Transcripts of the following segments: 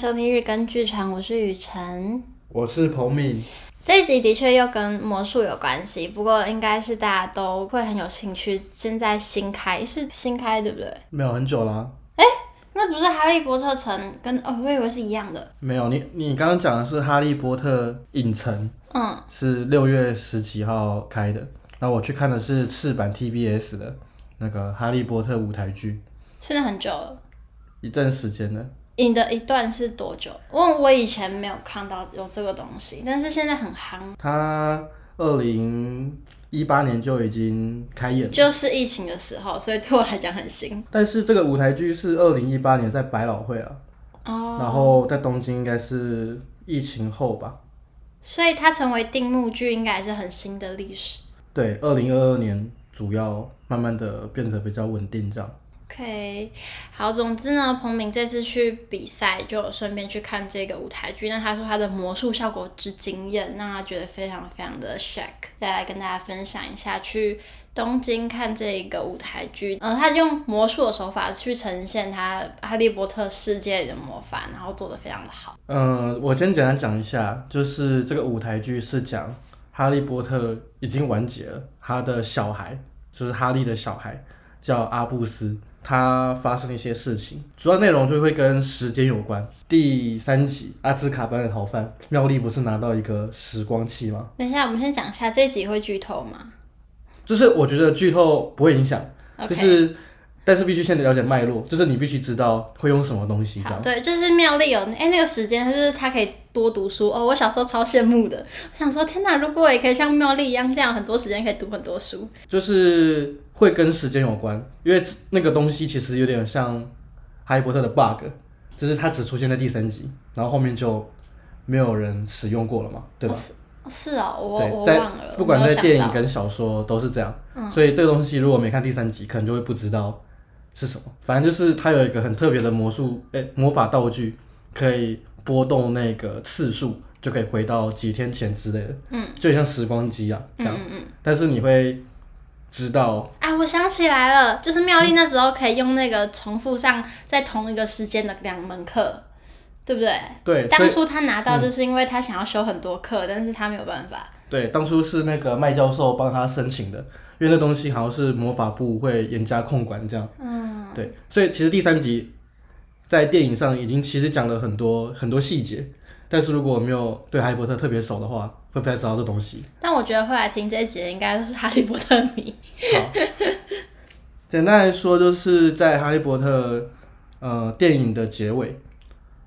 收听日更剧场，我是雨辰，我是彭敏。这一集的确又跟魔术有关系，不过应该是大家都会很有兴趣。现在新开是新开对不对？没有很久了、啊。哎，那不是哈利波特城跟哦，我以为是一样的。没有，你你刚刚讲的是哈利波特影城，嗯，是六月十几号开的。那我去看的是赤坂 TBS 的那个哈利波特舞台剧。现在很久了，一段时间了。你的一段是多久？我我以前没有看到有这个东西，但是现在很夯。他二零一八年就已经开演了，就是疫情的时候，所以对我来讲很新。但是这个舞台剧是二零一八年在百老汇啊，哦，然后在东京应该是疫情后吧，所以它成为定目剧应该还是很新的历史。对，二零二二年主要慢慢的变得比较稳定这样。OK，好，总之呢，彭明这次去比赛就顺便去看这个舞台剧。那他说他的魔术效果之惊艳，让他觉得非常非常的 shock。再来跟大家分享一下去东京看这个舞台剧，呃，他用魔术的手法去呈现他哈利波特世界里的魔法，然后做得非常的好。嗯、我先简单讲一下，就是这个舞台剧是讲哈利波特已经完结了，他的小孩就是哈利的小孩叫阿布斯。他发生了一些事情，主要内容就会跟时间有关。第三集，阿兹卡班的逃犯妙丽不是拿到一个时光器吗？等一下，我们先讲一下这集会剧透吗？就是我觉得剧透不会影响.就是。但是必须先了解脉络，就是你必须知道会用什么东西。对，就是妙丽有哎、欸、那个时间，就是他可以多读书哦。我小时候超羡慕的，我想说天哪，如果我也可以像妙丽一样这样很多时间可以读很多书。就是会跟时间有关，因为那个东西其实有点像哈利波特的 bug，就是它只出现在第三集，然后后面就没有人使用过了嘛，对吧？哦是哦，我对我忘了。不管在电影跟小说都是这样，嗯、所以这个东西如果没看第三集，可能就会不知道。是什么？反正就是它有一个很特别的魔术，哎、欸，魔法道具可以波动那个次数，就可以回到几天前之类的。嗯，就像时光机啊，这样。嗯嗯，嗯。但是你会知道啊，我想起来了，就是妙丽那时候可以用那个重复上在同一个时间的两门课，对不对？对。当初他拿到就是因为他想要修很多课，嗯、但是他没有办法。对，当初是那个麦教授帮他申请的，因为那东西好像是魔法部会严加控管这样。嗯，对，所以其实第三集在电影上已经其实讲了很多很多细节，但是如果我没有对哈利波特特别熟的话，会不太知道这东西。但我觉得会来听这一集的应该都是哈利波特迷。好，简单来说，就是在哈利波特呃电影的结尾，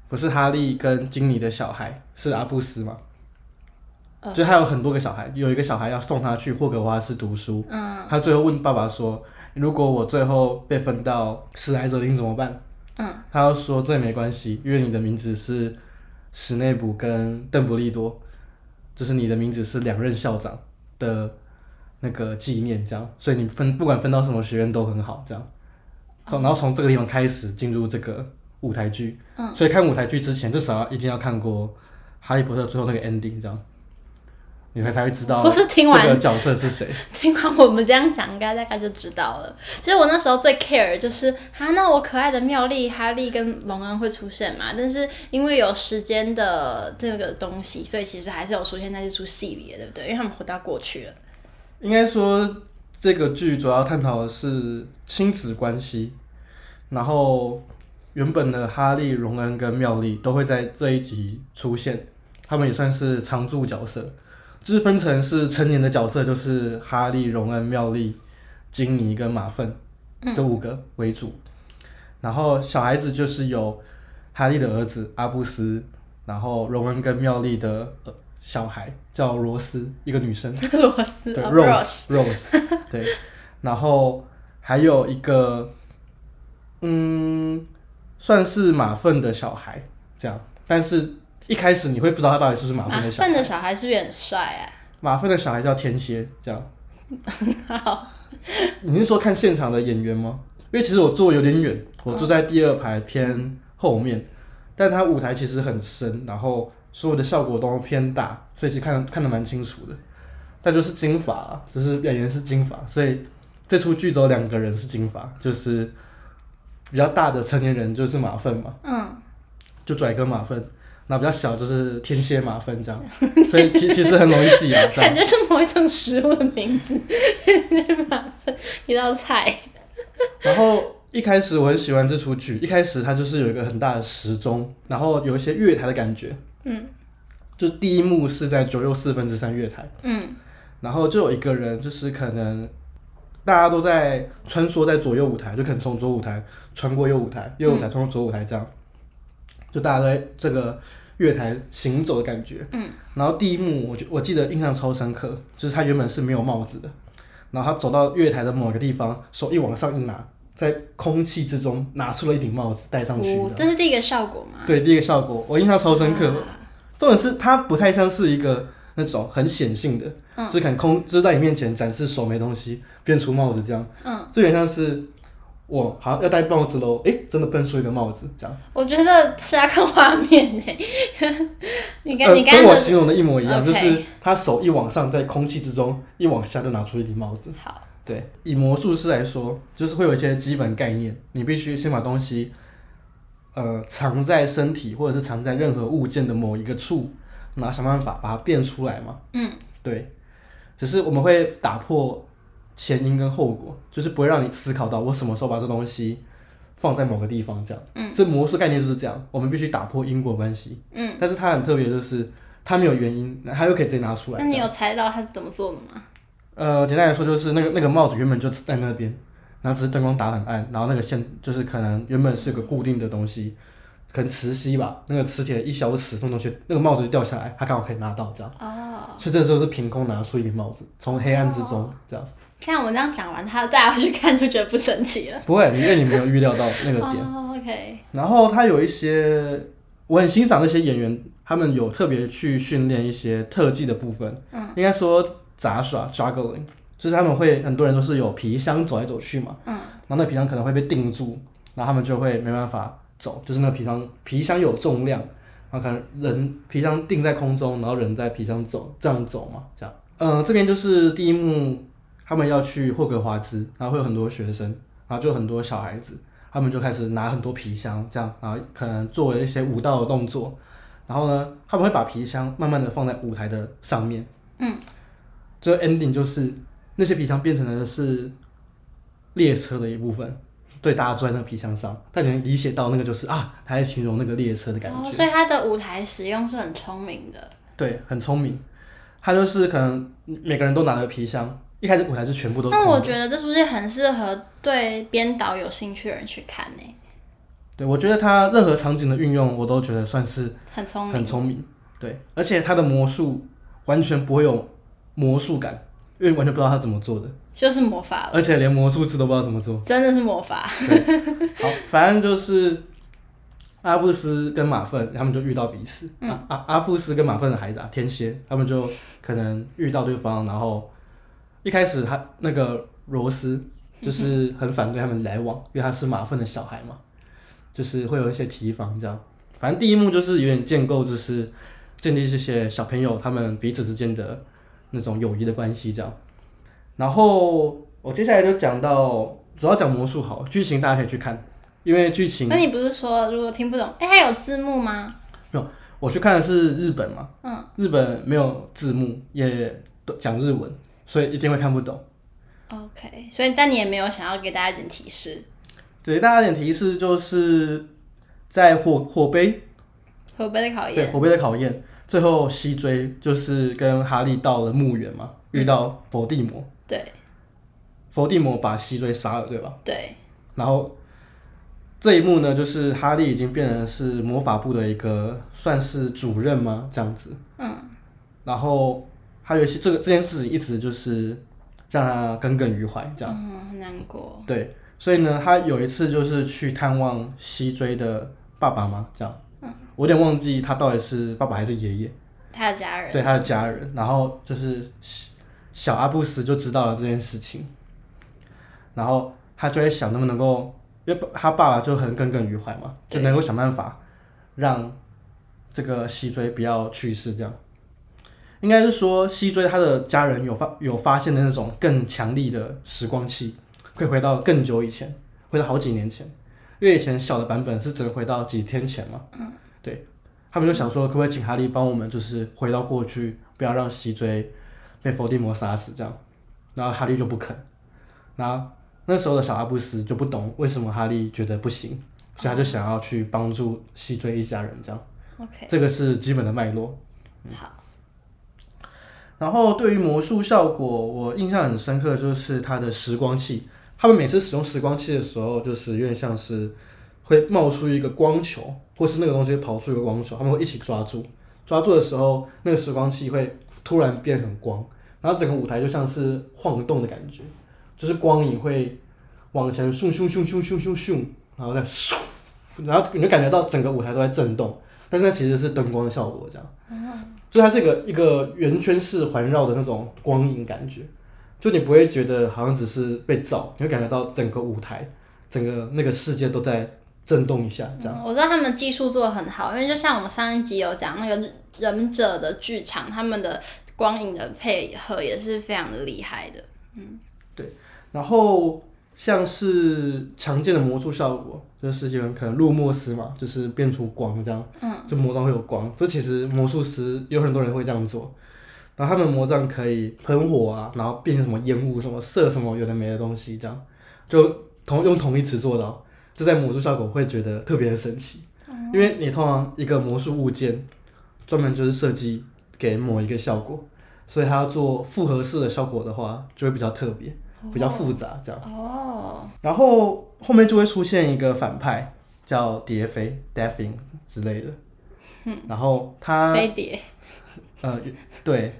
不是哈利跟金妮的小孩是阿布斯吗？就他有很多个小孩，有一个小孩要送他去霍格华兹读书。嗯，他最后问爸爸说：“如果我最后被分到史莱哲林怎么办？”嗯，他要说这也没关系，因为你的名字是史内普跟邓布利多，就是你的名字是两任校长的那个纪念，这样，所以你分不管分到什么学院都很好，这样。从然后从这个地方开始进入这个舞台剧。嗯，所以看舞台剧之前至少要一定要看过《哈利波特》最后那个 ending，这样。你会才会知道，是听完这个角色是谁。听完我们这样讲，应该大概就知道了。其实我那时候最 care 就是，啊，那我可爱的妙丽、哈利跟荣恩会出现嘛？但是因为有时间的这个东西，所以其实还是有出现在这出戏里的，对不对？因为他们回到过去了。应该说，这个剧主要探讨的是亲子关系，然后原本的哈利、荣恩跟妙丽都会在这一集出现，他们也算是常驻角色。就是分成是成年的角色，就是哈利、荣恩、妙丽、金妮跟马粪这五个为主，嗯、然后小孩子就是有哈利的儿子阿布斯，然后荣恩跟妙丽的呃小孩叫罗斯，一个女生，罗斯，对，Rose，Rose，对，然后还有一个，嗯，算是马粪的小孩这样，但是。一开始你会不知道他到底是不是马粪的小孩。马粪的小孩是不是很帅啊？马粪的小孩叫天蝎，这样。好。你是说看现场的演员吗？因为其实我坐有点远，我坐在第二排偏后面，嗯、但他舞台其实很深，然后所有的效果都偏大，所以其实看看得蛮清楚的。但就是金发，就是演员是金发，所以这出剧只有两个人是金发，就是比较大的成年人就是马粪嘛。嗯。就拽哥马粪。那比较小就是天蝎马粪这样，所以其其实很容易记啊。感觉是某一种食物的名字，天蝎马粪一道菜。然后一开始我很喜欢这出剧，一开始它就是有一个很大的时钟，然后有一些月台的感觉。嗯。就第一幕是在九又四分之三月台。嗯。然后就有一个人，就是可能大家都在穿梭在左右舞台，就可能从左舞台穿过右舞台，右舞台穿过左舞台这样。嗯就大家都在这个月台行走的感觉，嗯，然后第一幕我就我记得印象超深刻，就是他原本是没有帽子的，然后他走到月台的某个地方，手一往上一拿，在空气之中拿出了一顶帽子戴上去，哦，这是第一个效果吗？对，第一个效果我印象超深刻，重点是它不太像是一个那种很显性的，嗯，就是可能空就是在你面前展示手没东西变出帽子这样，嗯，这有点像是。我好像要戴帽子喽，哎、欸，真的蹦出一个帽子，这样。我觉得是要看画面呢。你跟你跟我形容的一模一样就是他手一往上，在空气之中一往下就拿出一顶帽子。好，对，以魔术师来说，就是会有一些基本概念，你必须先把东西，呃，藏在身体或者是藏在任何物件的某一个处，然后想办法把它变出来嘛。嗯，对，只是我们会打破。前因跟后果，就是不会让你思考到我什么时候把这东西放在某个地方，这样。嗯。这魔术概念就是这样，我们必须打破因果关系。嗯。但是它很特别，就是它没有原因，它又可以直接拿出来。那你有猜到它怎么做的吗？呃，简单来说就是那个那个帽子原本就在那边，然后只是灯光打很暗，然后那个线就是可能原本是个固定的东西，可能磁吸吧，那个磁铁一小齿这种东西，那个帽子就掉下来，他刚好可以拿到这样。哦。所以这时候是凭空拿出一顶帽子，从黑暗之中这样。看我们这样讲完，他带我去看就觉得不神奇了。不会，因为你没有预料到那个点。Oh, OK。然后他有一些，我很欣赏那些演员，他们有特别去训练一些特技的部分。嗯。应该说杂耍 （juggling），就是他们会很多人都是有皮箱走来走去嘛。嗯。然后那皮箱可能会被定住，然后他们就会没办法走，就是那个皮箱皮箱有重量，然后可能人皮箱定在空中，然后人在皮箱走，这样走嘛，这样。嗯，这边就是第一幕。他们要去霍格华兹，然后会有很多学生，然后就很多小孩子，他们就开始拿很多皮箱，这样，然后可能做了一些舞蹈的动作，然后呢，他们会把皮箱慢慢的放在舞台的上面，嗯，最后 ending 就是那些皮箱变成的是列车的一部分，对，大家坐在那个皮箱上，但你能理解到那个就是啊，他在形容那个列车的感觉，哦，所以他的舞台使用是很聪明的，对，很聪明，他就是可能每个人都拿了皮箱。一开始舞台是全部都。那我觉得这出戏很适合对编导有兴趣的人去看呢。对，我觉得他任何场景的运用，我都觉得算是很聪明。很聪明。对，而且他的魔术完全不会有魔术感，因为完全不知道他怎么做的。就是魔法了。而且连魔术师都不知道怎么做。真的是魔法。好，反正就是阿布斯跟马粪他们就遇到彼此。嗯。阿阿布斯跟马粪的孩子啊，天蝎，他们就可能遇到对方，然后。一开始他那个罗斯 就是很反对他们来往，因为他是马粪的小孩嘛，就是会有一些提防这样。反正第一幕就是有点建构，就是建立这些小朋友他们彼此之间的那种友谊的关系这样。然后我接下来就讲到主要讲魔术好，剧情大家可以去看，因为剧情。那你不是说如果听不懂，哎、它，有字幕吗？没有，我去看的是日本嘛，嗯，日本没有字幕，也讲日文。所以一定会看不懂。OK，所以但你也没有想要给大家一点提示。给大家一点提示，就是在火火杯，火杯的考验，对，火杯的考验，最后西追就是跟哈利到了墓园嘛，嗯、遇到伏地魔。对。伏地魔把西追杀了，对吧？对。然后这一幕呢，就是哈利已经变成是魔法部的一个算是主任吗？这样子。嗯。然后。还有些这个这件事情一直就是让他耿耿于怀，这样，嗯，很难过。对，所以呢，他有一次就是去探望西追的爸爸吗？这样，嗯，我有点忘记他到底是爸爸还是爷爷。他的家人。对，他的家人，然后就是小阿布斯就知道了这件事情，然后他就在想能不能够，因为他爸爸就很耿耿于怀嘛，就能够想办法让这个西追不要去世，这样。应该是说，西追他的家人有发有发现的那种更强力的时光器，会回到更久以前，回到好几年前。因为以前小的版本是只能回到几天前嘛，嗯，对，他们就想说，可不可以请哈利帮我们，就是回到过去，不要让西追被伏地魔杀死这样。然后哈利就不肯。然后那时候的小阿布斯就不懂为什么哈利觉得不行，所以他就想要去帮助西追一家人这样。OK，这个是基本的脉络。嗯、好。然后对于魔术效果，我印象很深刻的，就是它的时光器。他们每次使用时光器的时候，就是有点像是会冒出一个光球，或是那个东西跑出一个光球，他们会一起抓住。抓住的时候，那个时光器会突然变很光，然后整个舞台就像是晃动的感觉，就是光影会往前咻咻咻咻咻咻咻，然后再咻，然后你就感觉到整个舞台都在震动，但是它其实是灯光的效果，这样。就它是一个一个圆圈式环绕的那种光影感觉，就你不会觉得好像只是被照，你会感觉到整个舞台、整个那个世界都在震动一下，这样。嗯，我知道他们技术做的很好，因为就像我们上一集有讲那个忍者的剧场，他们的光影的配合也是非常的厉害的。嗯，对，然后。像是常见的魔术效果，就是有人可能入墨师嘛，就是变出光这样，嗯，就魔杖会有光。这其实魔术师有很多人会这样做，然后他们魔杖可以喷火啊，然后变成什么烟雾、什么射什么有的没的东西，这样就同用同一词做到，这在魔术效果会觉得特别的神奇，因为你通常一个魔术物件专门就是设计给某一个效果，所以它要做复合式的效果的话，就会比较特别。比较复杂，这样。哦，然后后面就会出现一个反派叫蝶飞 （Deathwing） 之类的，嗯，然后他飞碟，呃，对，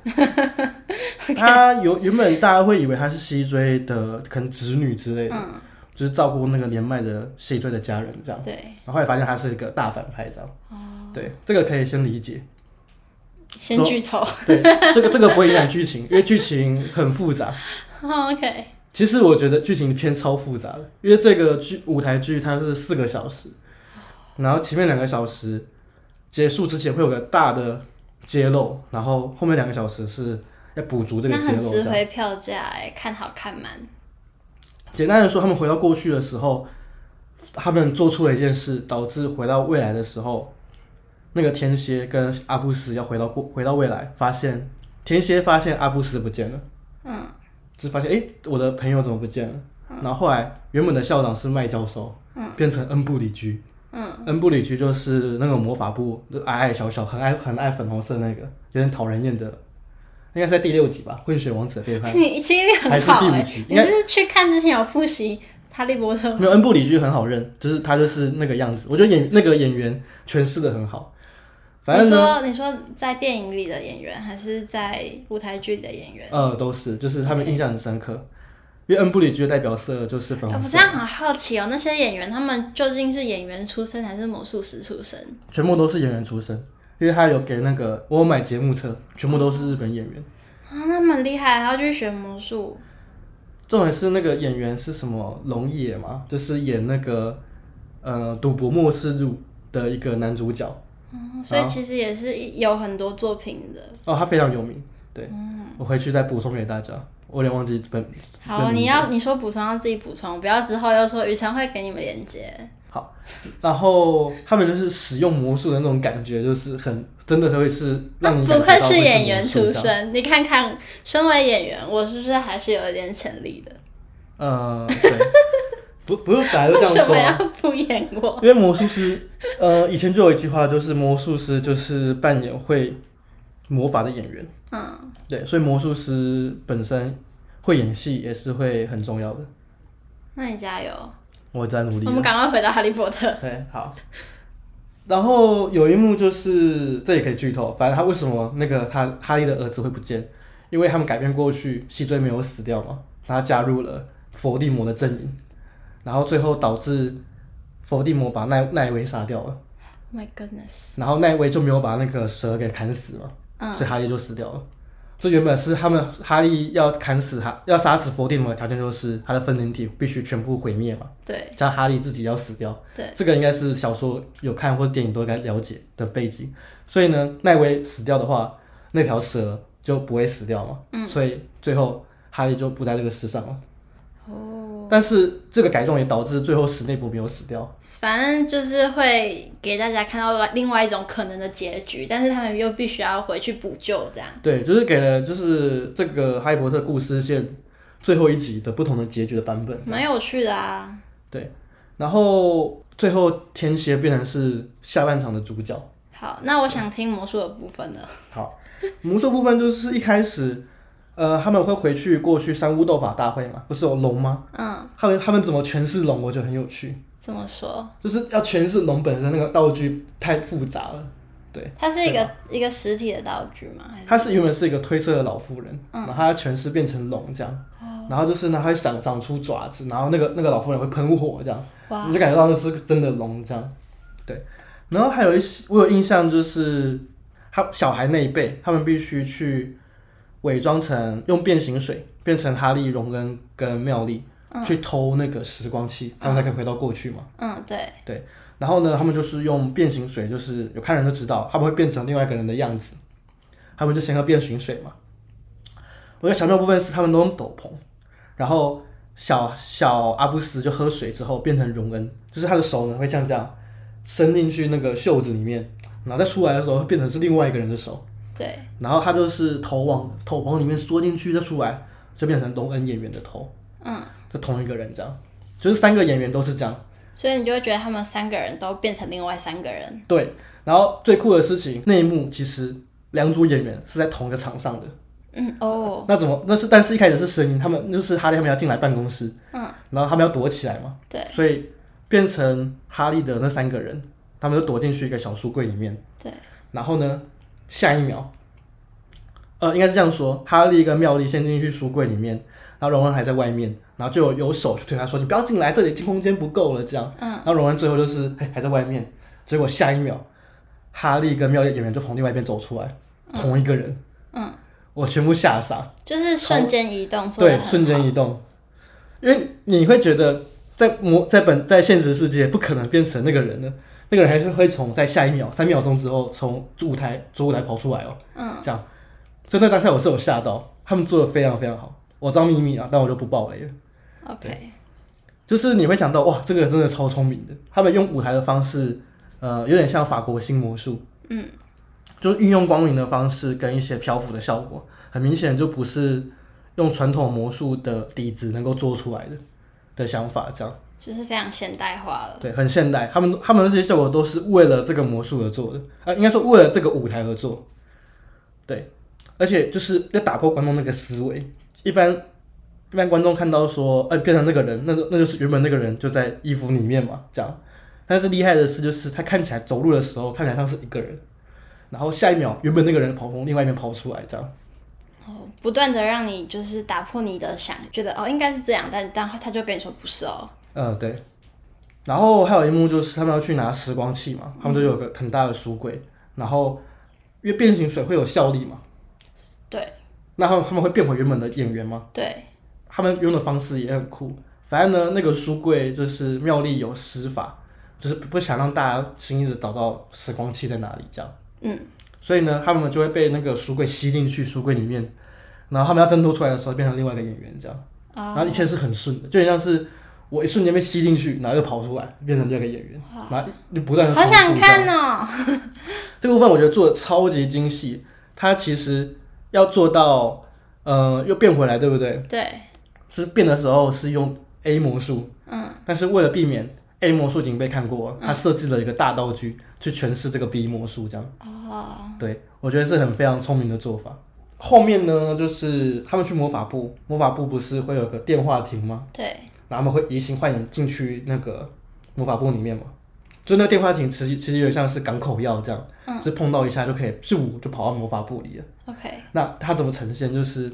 他有原本大家会以为他是西追的可能侄女之类的，嗯，就是照顾那个年迈的西追的家人这样，对，然后后来发现他是一个大反派这样，哦，对，这个可以先理解，先剧透，对，这个这个不会影响剧情，因为剧情很复杂。Oh, OK，其实我觉得剧情偏超复杂的，因为这个剧舞台剧它是四个小时，然后前面两个小时结束之前会有个大的揭露，然后后面两个小时是要补足这个揭露。那很值回票价哎，看好看满。简单的说，他们回到过去的时候，他们做出了一件事，导致回到未来的时候，那个天蝎跟阿布斯要回到过回到未来，发现天蝎发现阿布斯不见了。嗯。就发现哎、欸，我的朋友怎么不见了？嗯、然后后来原本的校长是麦教授，嗯、变成恩布里居。嗯、恩布里居就是那个魔法部，就矮矮小小，很爱很爱粉红色那个，有点讨人厌的。应该是在第六集吧，《混血王子的背叛》。你记忆力很好、欸、还是第五集？你是去看之前有复习《哈利波特》吗？没有，恩布里居很好认，就是他就是那个样子。我觉得演那个演员诠释的很好。反正你说你说在电影里的演员，还是在舞台剧里的演员？呃，都是，就是他们印象很深刻。因为恩布里居的代表色就是粉红色。我这样很好奇哦，那些演员他们究竟是演员出身还是魔术师出身？全部都是演员出身，因为他有给那个我有买节目册，全部都是日本演员。啊，那蛮厉害，还要去学魔术。重点是那个演员是什么龙野嘛，就是演那个呃赌博末世录的一个男主角。嗯、所以其实也是有很多作品的哦，他非常有名。对，嗯、我回去再补充给大家。我有点忘记本。好，你要你说补充要自己补充，不要之后又说宇辰会给你们连接。好，然后他们就是使用魔术的那种感觉，就是很真的会是让你。不愧是演员出身，你看看，身为演员，我是不是还是有一点潜力的？呃，对。不，不用，大家都这样说。为什么要敷衍我？因为魔术师，呃，以前就有一句话，就是魔术师就是扮演会魔法的演员。嗯，对，所以魔术师本身会演戏也是会很重要的。那你加油！我在努力。我们赶快回到哈利波特。对，好。然后有一幕就是，这也可以剧透，反正他为什么那个他哈利的儿子会不见？因为他们改变过去，西追没有死掉嘛，他加入了伏地魔的阵营。然后最后导致伏地魔把奈奈威杀掉了。Oh my goodness！然后奈威就没有把那个蛇给砍死嘛，嗯、所以哈利就死掉了。这原本是他们哈利要砍死他，要杀死伏地魔的条件就是他的分灵体必须全部毁灭嘛。对。加哈利自己要死掉。对。这个应该是小说有看或者电影都应该了解的背景。所以呢，奈威死掉的话，那条蛇就不会死掉嘛。嗯。所以最后哈利就不在这个世上了。哦。但是这个改动也导致最后史内普没有死掉。反正就是会给大家看到另外一种可能的结局，但是他们又必须要回去补救，这样。对，就是给了就是这个哈利波特故事线最后一集的不同的结局的版本，蛮有趣的啊。对，然后最后天蝎变成是下半场的主角。好，那我想听魔术的部分了。好，魔术部分就是一开始。呃，他们会回去过去三巫斗法大会嘛？不是有龙吗？嗯，他们他们怎么诠释龙？我觉得很有趣。怎么说？就是要诠释龙本身那个道具太复杂了。对，它是一个一个实体的道具吗？它是原本是一个推车的老妇人，嗯、然后它诠释变成龙这样，哦、然后就是呢，它会长长出爪子，然后那个那个老妇人会喷火这样，哇你就感觉到那是真的龙这样。对，然后还有一些我有印象就是，他小孩那一辈，他们必须去。伪装成用变形水变成哈利、荣恩跟妙丽、嗯、去偷那个时光器，他们才可以回到过去嘛。嗯，对。对，然后呢，他们就是用变形水，就是有看人就知道，他们会变成另外一个人的样子。他们就先喝变形水嘛。我觉得小妙部分是他们都用斗篷，然后小小阿布斯就喝水之后变成荣恩，就是他的手呢会像这样伸进去那个袖子里面，然后再出来的时候会变成是另外一个人的手。对，然后他就是头往头往里面缩进去，再出来就变成龙恩演员的头，嗯，就同一个人这样，就是三个演员都是这样，所以你就会觉得他们三个人都变成另外三个人。对，然后最酷的事情，那一幕其实两组演员是在同一个场上的，嗯哦，那怎么那是？但是一开始是声音，他们就是哈利他们要进来办公室，嗯，然后他们要躲起来嘛，对，所以变成哈利的那三个人，他们就躲进去一个小书柜里面，对，然后呢？下一秒，呃，应该是这样说：哈利跟妙丽先进去书柜里面，然后荣恩还在外面，然后就有，手去推他说：“你不要进来，这里进空间不够了。”这样，嗯，然后荣恩最后就是哎还在外面，结果下一秒，哈利跟妙丽演员就从另外一边走出来，嗯、同一个人，嗯，我全部吓傻，就是瞬间移动，对，瞬间移动，因为你会觉得在魔在本在现实世界不可能变成那个人的。那个人还是会从在下一秒三秒钟之后从主舞台主舞台跑出来哦，嗯，这样，所以那当下我是有吓到，他们做的非常非常好。我知道秘密啊，但我就不爆雷了。OK，就是你会想到哇，这个人真的超聪明的。他们用舞台的方式，呃，有点像法国新魔术，嗯，就是运用光明的方式跟一些漂浮的效果，很明显就不是用传统魔术的底子能够做出来的的想法，这样。就是非常现代化了，对，很现代。他们他们的这些效果都是为了这个魔术而做的，啊，应该说为了这个舞台而做。对，而且就是要打破观众那个思维。一般一般观众看到说，哎、呃，变成那个人，那那就是原本那个人就在衣服里面嘛，这样。但是厉害的是，就是他看起来走路的时候看起来像是一个人，然后下一秒原本那个人跑从另外一边跑出来，这样。哦，不断的让你就是打破你的想，觉得哦应该是这样，但但他就跟你说不是哦。嗯，对。然后还有一幕就是他们要去拿时光器嘛，他们就有个很大的书柜，嗯、然后因为变形水会有效力嘛，对。那他们他们会变回原本的演员吗？对。他们用的方式也很酷。反正呢，那个书柜就是妙丽有施法，就是不想让大家轻易的找到时光器在哪里这样。嗯。所以呢，他们就会被那个书柜吸进去书柜里面，然后他们要挣脱出来的时候变成另外一个演员这样。哦、然后一切是很顺的，就很像是。我一瞬间被吸进去，然后又跑出来，变成这个演员，好然后就不断的。好想看哦！这个部分我觉得做的超级精细，它其实要做到，呃，又变回来，对不对？对。是变的时候是用 A 魔术，嗯。但是为了避免 A 魔术已经被看过了，他设计了一个大道具去诠释这个 B 魔术，这样。哦。对，我觉得是很非常聪明的做法。后面呢，就是他们去魔法部，魔法部不是会有个电话亭吗？对。然后他们会移形换影进去那个魔法部里面嘛，就那个电话亭，其实其实有点像是港口药这样，嗯，是碰到一下就可以咻就跑到魔法部里了。OK，那他怎么呈现？就是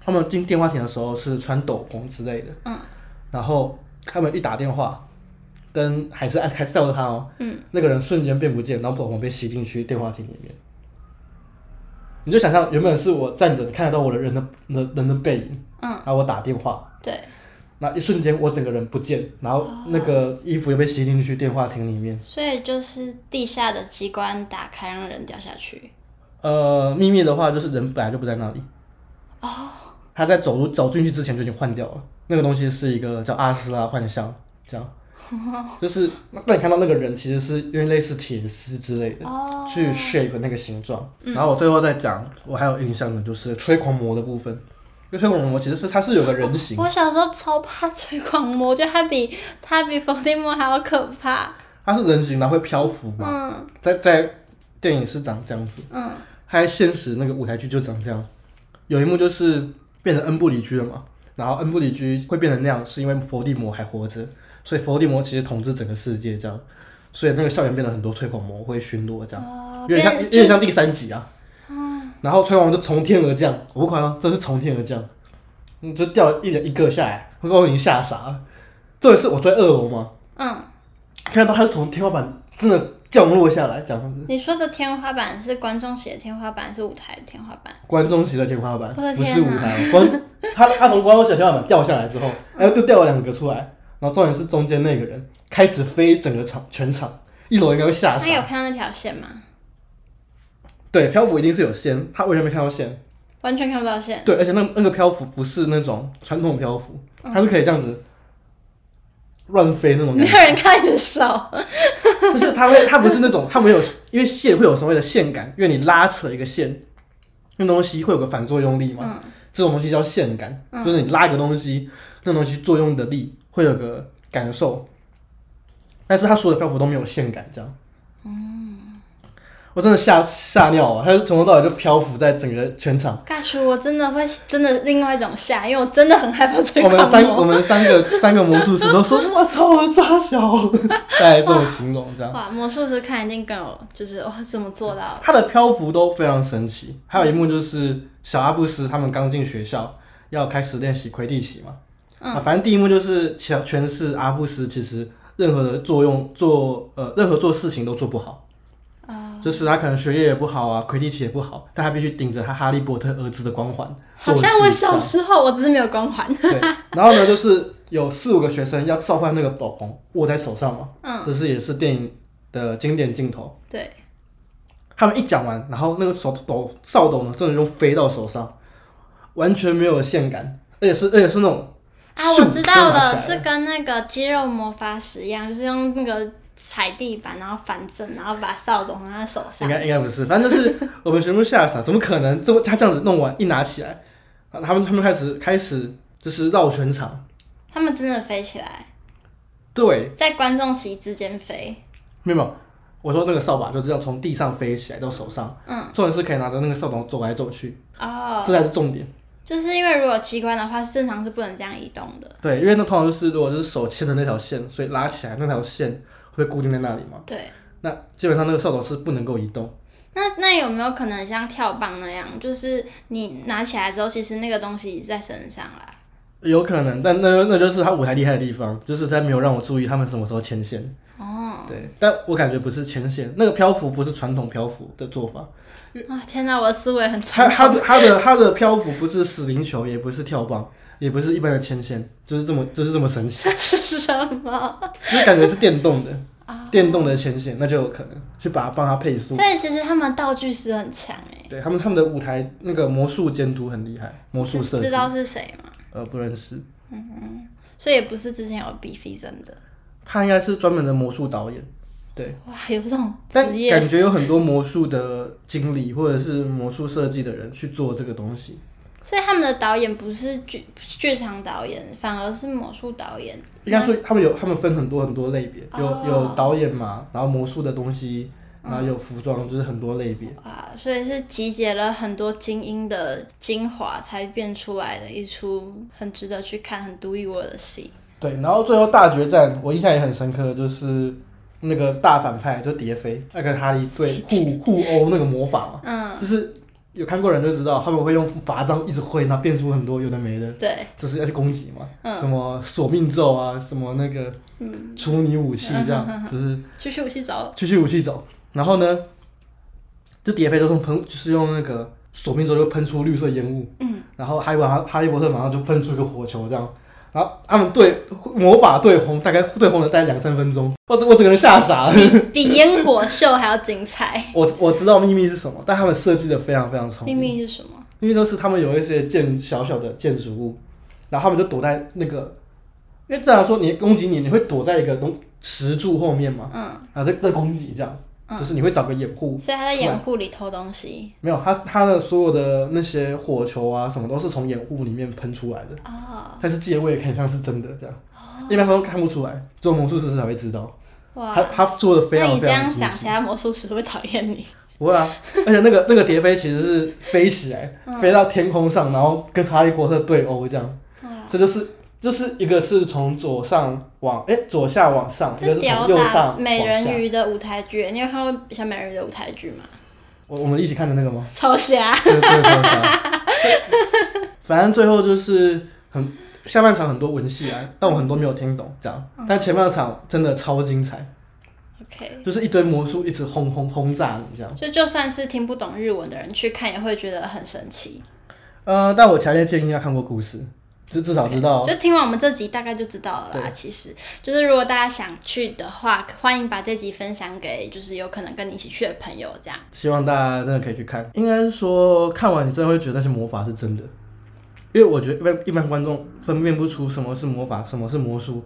他们进电话亭的时候是穿斗篷之类的，嗯，然后他们一打电话，灯还是按还是照着他哦，嗯，那个人瞬间变不见，然后斗篷被吸进去电话亭里面。你就想象原本是我站着看得到我的人的人人的背影，嗯，然后我打电话，对。那一瞬间，我整个人不见，然后那个衣服又被吸进去电话亭里面。所以就是地下的机关打开，让人掉下去。呃，秘密的话就是人本来就不在那里。哦。他在走路走进去之前就已经换掉了。那个东西是一个叫阿斯拉幻象，这样，就是那你看到那个人其实是因为类似铁丝之类的，oh. 去 shape 那个形状。然后我最后再讲，我还有印象的就是吹狂魔的部分。因为吹狂魔其实是它是有个人形。我小时候超怕吹狂魔，我觉得它比它比伏地魔还要可怕。它是人形，然后会漂浮嘛？嗯，在在电影是长这样子。嗯，它在现实那个舞台剧就长这样。有一幕就是变成恩布里居了嘛，然后恩布里居会变成那样，是因为伏地魔还活着，所以伏地魔其实统治整个世界这样，所以那个校园变得很多吹狂魔会巡逻这样，哦、有点像有点像第三集啊。嗯，然后吹完我就从天而降，我不夸张，真是从天而降，你就掉一人一个下来，我已经吓傻了。这也是我在二楼吗？嗯。看到他是从天花板真的降落下来，讲样子。你说的天花板是观众席的天花板，还是舞台的天花板？观众席的天花板，不是舞台。观 他他从观众席的天花板掉下来之后，然后又掉了两个出来，然后重点是中间那个人开始飞整个场全场，一楼应该会吓死。他有看到那条线吗？对，漂浮一定是有线，他完全没看到线，完全看不到线。对，而且那那个漂浮不是那种传统漂浮，它是可以这样子。乱飞那种，没有人看你的手。不是，它会，它不是那种，它没有，因为线会有所谓的线感，因为你拉扯一个线，那东西会有个反作用力嘛。嗯、这种东西叫线感，嗯、就是你拉一个东西，那东西作用的力会有个感受。但是它所有的漂浮都没有线感，这样。嗯我真的吓吓尿了！他就从头到尾就漂浮在整个全场。尬叔，我真的会真的另外一种吓，因为我真的很害怕催狂魔。我们三我们三个 三个魔术师都说：“我操，我扎小！” 大概这种形容这样。哇，魔术师看一定更有，就是哇，怎么做到？他的漂浮都非常神奇。还有一幕就是小阿布斯他们刚进学校，要开始练习魁地奇嘛。嗯。啊，反正第一幕就是全全是阿布斯，其实任何的作用做呃任何做事情都做不好。就是他可能学业也不好啊，魁地奇也不好，但他必须顶着他哈利波特儿子的光环。好像我小时候，我只是没有光环。对，然后呢，就是有四五个学生要召唤那个斗篷握在手上嘛，嗯，这是也是电影的经典镜头。对，他们一讲完，然后那个手斗扫斗呢，真的就飞到手上，完全没有线感，而且是而且是那种啊，我知道了，是跟那个肌肉魔法使一样，就是用那个。踩地板，然后反正，然后把扫帚放在手上。应该应该不是，反正就是 我们全部吓傻，怎么可能？这么他这样子弄完，一拿起来，他们他们开始开始就是绕全场。他们真的飞起来。对。在观众席之间飞。没有，我说那个扫把就这样从地上飞起来到手上。嗯。重点是可以拿着那个扫帚走来走去。哦。这才是重点。就是因为如果机关的话，正常是不能这样移动的。对，因为那通常就是如果就是手牵的那条线，所以拉起来那条线。会固定在那里吗？对，那基本上那个扫帚是不能够移动。那那有没有可能像跳棒那样，就是你拿起来之后，其实那个东西在身上啦？有可能，但那那就是他舞台厉害的地方，就是在没有让我注意他们什么时候牵线。哦，对，但我感觉不是牵线，那个漂浮不是传统漂浮的做法。啊天哪，我的思维很传统。他他他的他的漂浮不是死灵球，也不是跳棒。也不是一般的牵线，就是这么，就是这么神奇。是什么？就是感觉是电动的，电动的牵线，那就有可能去把它帮它配速。所以其实他们道具师很强哎。对他们，他们的舞台那个魔术监督很厉害，魔术设计。知道是谁吗？呃，不认识。嗯嗯。所以也不是之前有比飞真的。他应该是专门的魔术导演。对。哇，有这种职业。感觉有很多魔术的经理或者是魔术设计的人去做这个东西。所以他们的导演不是剧剧场导演，反而是魔术导演。应该说他们有，他们分很多很多类别，有、哦、有导演嘛，然后魔术的东西，然后有服装，嗯、就是很多类别。啊，所以是集结了很多精英的精华，才变出来的一出很值得去看、很独一无二的戏。对，然后最后大决战，我印象也很深刻，就是那个大反派就蝶飞，那跟哈利对互互殴那个魔法嘛，嗯，就是。有看过人就知道，他们会用法杖一直挥，然后变出很多有的没的，对，就是要去攻击嘛，嗯、什么索命咒啊，什么那个除你武器这样，嗯、就是去去武器走，去去武器走，然后呢，就叠飞都用喷，就是用那个索命咒就喷出绿色烟雾，嗯，然后哈利哈哈利波特马上就喷出一个火球这样。然后他们对魔法对轰，大概对轰了大概两三分钟，我我整个人吓傻了。比比烟火秀还要精彩。我我知道秘密是什么，但他们设计的非常非常聪明。秘密是什么？秘密就是他们有一些建小小的建筑物，然后他们就躲在那个，因为正常说你攻击你，你会躲在一个东石柱后面嘛，嗯，然后在在攻击这样。就是你会找个掩护，所以他在掩护里偷东西。没有，他他的所有的那些火球啊，什么都是从掩护里面喷出来的。哦。但是借位很像是真的这样，哦、一般都看不出来，做魔术师才会知道。哇。他他做的非常。那你这样想，其他魔术师会讨厌你？不会啊，而且那个那个蝶飞其实是飞起来，嗯、飞到天空上，然后跟哈利波特对殴这样。哇。这就是。就是一个是从左上往哎、欸、左下往上，一个是从右上。美人鱼的舞台剧，你有看过小美人鱼的舞台剧吗？我我们一起看的那个吗？超瞎。反正最后就是很下半场很多文戏啊，但我很多没有听懂这样，但前半场真的超精彩。OK，就是一堆魔术一直轰轰轰炸你这样。就就算是听不懂日文的人去看也会觉得很神奇。呃，但我强烈建议要看过故事。就至少知道就听完我们这集大概就知道了啦。其实就是如果大家想去的话，欢迎把这集分享给就是有可能跟你一起去的朋友，这样。希望大家真的可以去看。应该是说看完你真的会觉得那些魔法是真的，因为我觉得一般一般观众分辨不出什么是魔法，什么是魔术，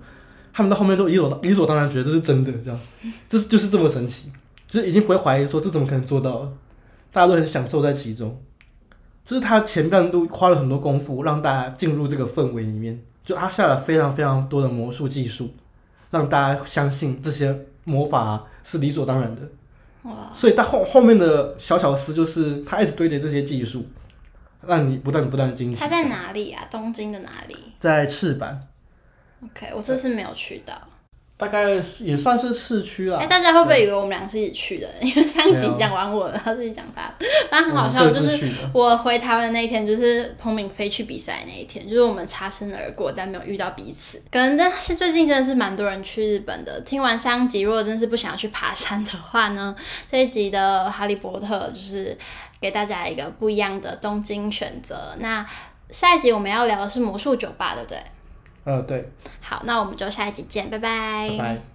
他们到后面都理所理所当然觉得这是真的，这样，就是就是这么神奇，就是已经不会怀疑说这怎么可能做到了，大家都很享受在其中。就是他前半度花了很多功夫，让大家进入这个氛围里面，就他下了非常非常多的魔术技术，让大家相信这些魔法是理所当然的。哇！所以到后后面的小巧思就是他一直堆叠这些技术，让你不断不断的惊喜。他在哪里啊？东京的哪里？在赤坂。OK，我这次没有去到。大概也算是市区了。哎，大家会不会以为我们俩是一起去的？因为上集讲完我了，他自己讲他。但很好笑，就是我回台湾那一天，就是彭敏飞去比赛那一天，就是我们擦身而过，但没有遇到彼此。可能但是最近真的是蛮多人去日本的。听完上集，如果真是不想要去爬山的话呢，这一集的哈利波特就是给大家一个不一样的东京选择。那下一集我们要聊的是魔术酒吧，对不对？呃，对。好，那我们就下一集见，拜拜。拜拜。